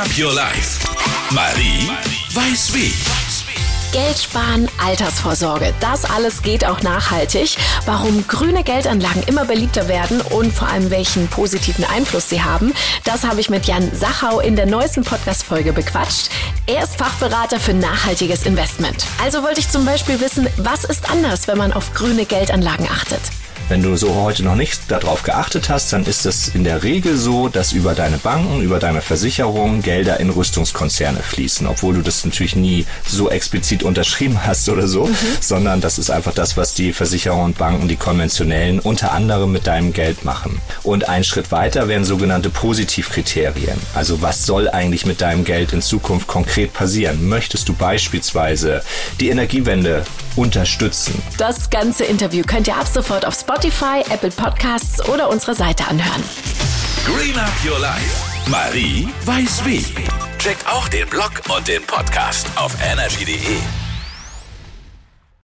Up Your Life. Marie weiß wie. Geld sparen, Altersvorsorge, das alles geht auch nachhaltig. Warum grüne Geldanlagen immer beliebter werden und vor allem welchen positiven Einfluss sie haben, das habe ich mit Jan Sachau in der neuesten Podcast-Folge bequatscht. Er ist Fachberater für nachhaltiges Investment. Also wollte ich zum Beispiel wissen, was ist anders, wenn man auf grüne Geldanlagen achtet? Wenn du so heute noch nicht darauf geachtet hast, dann ist es in der Regel so, dass über deine Banken, über deine Versicherungen Gelder in Rüstungskonzerne fließen, obwohl du das natürlich nie so explizit unterschrieben hast oder so, mhm. sondern das ist einfach das, was die Versicherungen und Banken, die konventionellen, unter anderem mit deinem Geld machen. Und ein Schritt weiter wären sogenannte Positivkriterien. Also was soll eigentlich mit deinem Geld in Zukunft konkret passieren? Möchtest du beispielsweise die Energiewende unterstützen? Das ganze Interview könnt ihr ab sofort auf Spotify Spotify, Apple Podcasts oder unsere Seite anhören. Green Up Your Life. Marie weiß wie. Checkt auch den Blog und den Podcast auf energy.de.